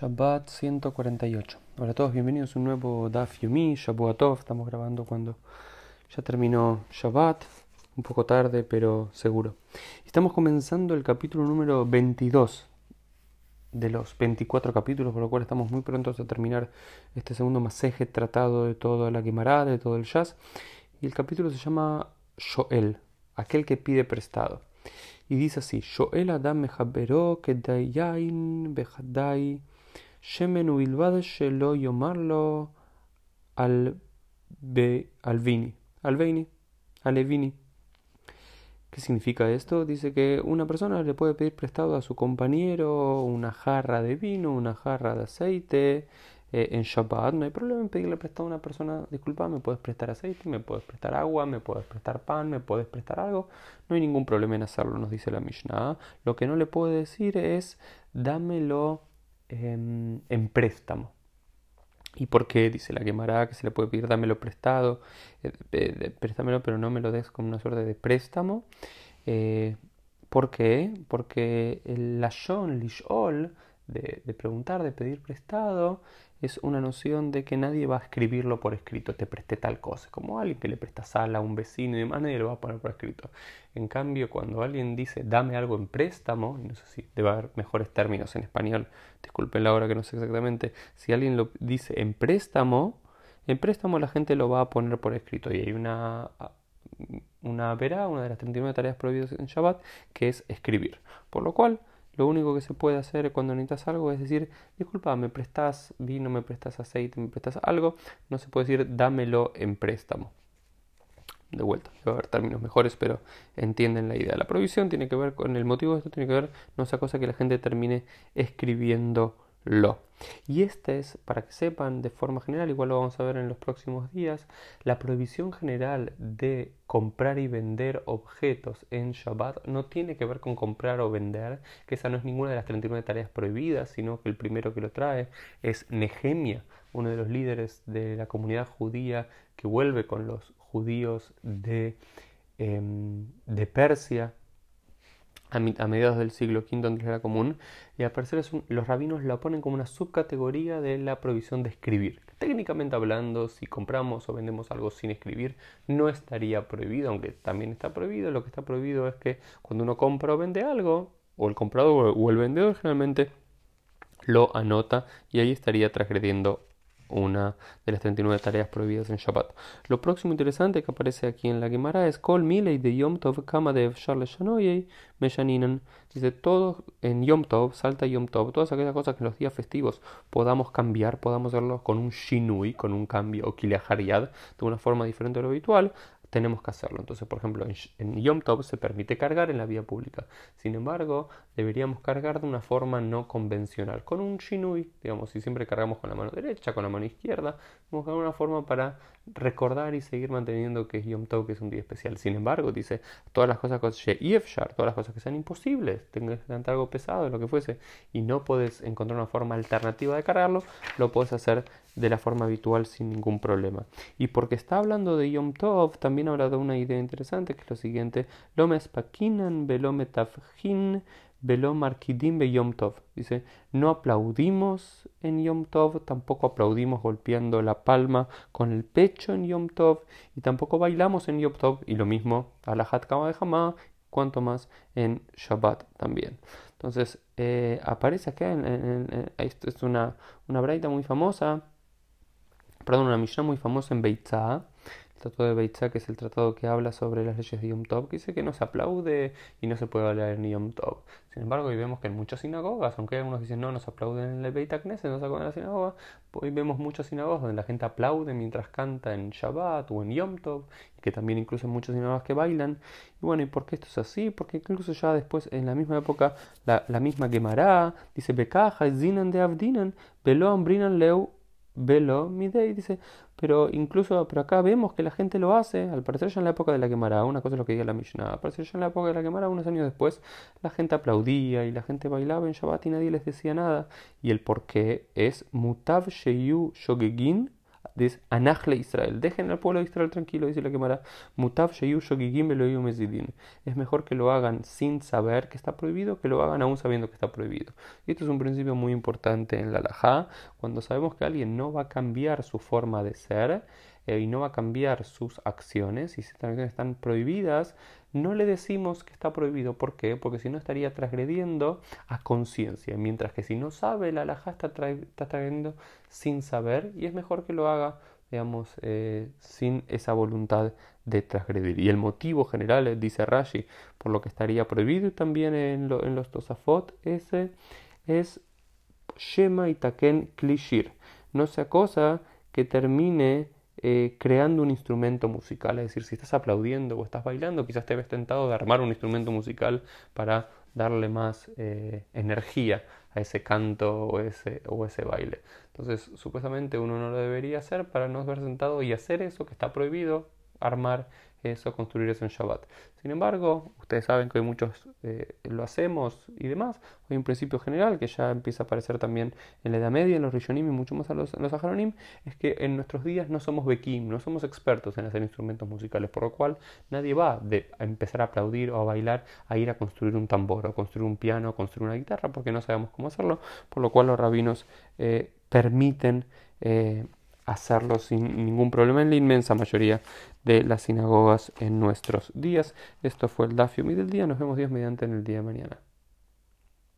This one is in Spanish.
Shabbat 148. Hola a todos, bienvenidos a un nuevo Daf Yomi, Shabuatov. Estamos grabando cuando ya terminó Shabbat, un poco tarde, pero seguro. Estamos comenzando el capítulo número 22 de los 24 capítulos, por lo cual estamos muy prontos a terminar este segundo masaje tratado de toda la Gemara, de todo el jazz. Y el capítulo se llama Shoel, aquel que pide prestado. Y dice así: Shoel Adam Mehabero Kedayain Behadai Shemen Ubilbad Shelo Yomarlo al Alvini. Alveini. ¿Qué significa esto? Dice que una persona le puede pedir prestado a su compañero una jarra de vino, una jarra de aceite, eh, en Shabbat. No hay problema en pedirle prestado a una persona, disculpa, me puedes prestar aceite, me puedes prestar agua, me puedes prestar pan, me puedes prestar algo. No hay ningún problema en hacerlo, nos dice la Mishnah. Lo que no le puede decir es dámelo en, préstamo. ¿Y por qué? Dice la quemará que se le puede pedir dámelo prestado, eh, préstamelo, pero no me lo des como una suerte de préstamo. Eh, ¿Por qué? Porque el lashon, lishol, de, preguntar, de pedir prestado, es una noción de que nadie va a escribirlo por escrito, te presté tal cosa, como alguien que le presta sal a un vecino y demás, nadie lo va a poner por escrito. En cambio, cuando alguien dice dame algo en préstamo, no sé si debe haber mejores términos en español, disculpen la hora que no sé exactamente, si alguien lo dice en préstamo, en préstamo la gente lo va a poner por escrito y hay una una verá, una de las 39 tareas prohibidas en Shabbat, que es escribir. Por lo cual, lo único que se puede hacer cuando necesitas algo es decir, disculpa, me prestas vino, me prestas aceite, me prestas algo. No se puede decir, dámelo en préstamo. De vuelta, va a haber términos mejores, pero entienden la idea. La provisión tiene que ver con el motivo de esto, tiene que ver, no sea cosa que la gente termine escribiendo lo. Y esta es, para que sepan de forma general, igual lo vamos a ver en los próximos días, la prohibición general de comprar y vender objetos en Shabbat no tiene que ver con comprar o vender, que esa no es ninguna de las 39 tareas prohibidas, sino que el primero que lo trae es Nehemia, uno de los líderes de la comunidad judía que vuelve con los judíos de, em, de Persia a, mediados del siglo V antes era común y al parecer los rabinos la ponen como una subcategoría de la prohibición de escribir. Técnicamente hablando, si compramos o vendemos algo sin escribir, no estaría prohibido, aunque también está prohibido. Lo que está prohibido es que cuando uno compra o vende algo, o el comprador o el vendedor generalmente lo anota y ahí estaría transgrediendo una de las 39 tareas prohibidas en Shabbat. Lo próximo interesante que aparece aquí en la Gemara es Kol Milei de Yom Tov Kama de Meshaninan. Dice todo en Yom Tov, salta Yom Tov, todas aquellas cosas que en los días festivos podamos cambiar, podamos hacerlo con un Shinui, con un cambio, o de una forma diferente a lo habitual, tenemos que hacerlo. Entonces, por ejemplo, en, Yom Tov se permite cargar en la vía pública. Sin embargo, deberíamos cargar de una forma no convencional, con un shinui, digamos, si siempre cargamos con la mano derecha, con la mano izquierda, vamos a una forma para recordar y seguir manteniendo que Yom Tov, que es un día especial. Sin embargo, dice, todas las cosas todas las cosas que sean imposibles, tengas que levantar algo pesado, lo que fuese, y no puedes encontrar una forma alternativa de cargarlo, lo puedes hacer de la forma habitual sin ningún problema. Y porque está hablando de Yom Tov, también habla de una idea interesante que es lo siguiente: Lo mespakinan velo metafjin velo markidim be Yom Tov. Dice: No aplaudimos en Yom Tov, tampoco aplaudimos golpeando la palma con el pecho en Yom Tov, y tampoco bailamos en Yom Tov, y lo mismo a la Kama de Hamá, cuanto más en Shabbat también. Entonces, eh, aparece acá, en, esto es una, una braita muy famosa perdón, una Mishnah muy famosa en Beitzah, tratado de Beitzah, que es el tratado que habla sobre las leyes de Yom Tov, que dice que no se aplaude y no se puede hablar en Yom Tov. Sin embargo, hoy vemos que en muchas sinagogas, aunque algunos dicen no, no se aplauden en el Beit Knesset, no se aplauden en la sinagoga, hoy vemos muchas sinagogas donde la gente aplaude mientras canta en Shabbat o en Yom Tov, y que también incluso en muchas sinagogas que bailan. Y bueno, ¿y por qué esto es así? Porque incluso ya después, en la misma época, la, misma Gemara dice, Bekaja, Zinan de Avdinan, Velo Ambrinan Leu velo midei, dice, pero incluso, pero acá vemos que la gente lo hace, al parecer ya en la época de la quemara, una cosa es lo que diga la Mishnah, al parecer ya en la época de la quemara, unos años después, la gente aplaudía y la gente bailaba en Shabbat y nadie les decía nada, y el porqué es mutav sheyu shogegin Dice, Anachle Israel, dejen al pueblo de Israel tranquilo, dice la quemará. Mutav Es mejor que lo hagan sin saber que está prohibido que lo hagan aún sabiendo que está prohibido. Y esto es un principio muy importante en la Lajá. Cuando sabemos que alguien no va a cambiar su forma de ser, eh, y no va a cambiar sus acciones y si estas acciones están prohibidas, no le decimos que está prohibido. ¿Por qué? Porque si no estaría transgrediendo a conciencia, mientras que si no sabe, la alhaja está, transgrediendo sin saber y es mejor que lo haga digamos, eh, sin esa voluntad de transgredir. Y el motivo general, eh, dice Rashi, por lo que estaría prohibido también en, en los Tosafot, ese es Shema Itaken Klishir. No sea cosa que termine eh, creando un instrumento musical. Es decir, si estás aplaudiendo o estás bailando, quizás te ves tentado de armar un instrumento musical para darle más eh, energía a ese canto o ese, o ese baile. Entonces, supuestamente uno no lo debería hacer para no ver sentado y hacer eso que está prohibido, armar eso, construir eso en Shabbat. Sin embargo, ustedes saben que hoy muchos eh, lo hacemos y demás. Hay un principio general que ya empieza a aparecer también en la Edad Media, en los Rishonim y mucho más en los, los es que en nuestros días no somos Bekim, no somos expertos en hacer instrumentos musicales, por lo cual nadie va de empezar a aplaudir o a bailar a ir a construir un tambor, o construir un piano, o construir una guitarra, porque no sabemos cómo hacerlo, por lo cual los rabinos eh, permiten eh, hacerlo sin ningún problema en la inmensa mayoría de las sinagogas en nuestros días. Esto fue el Dafio del día. Nos vemos Dios mediante en el día de mañana.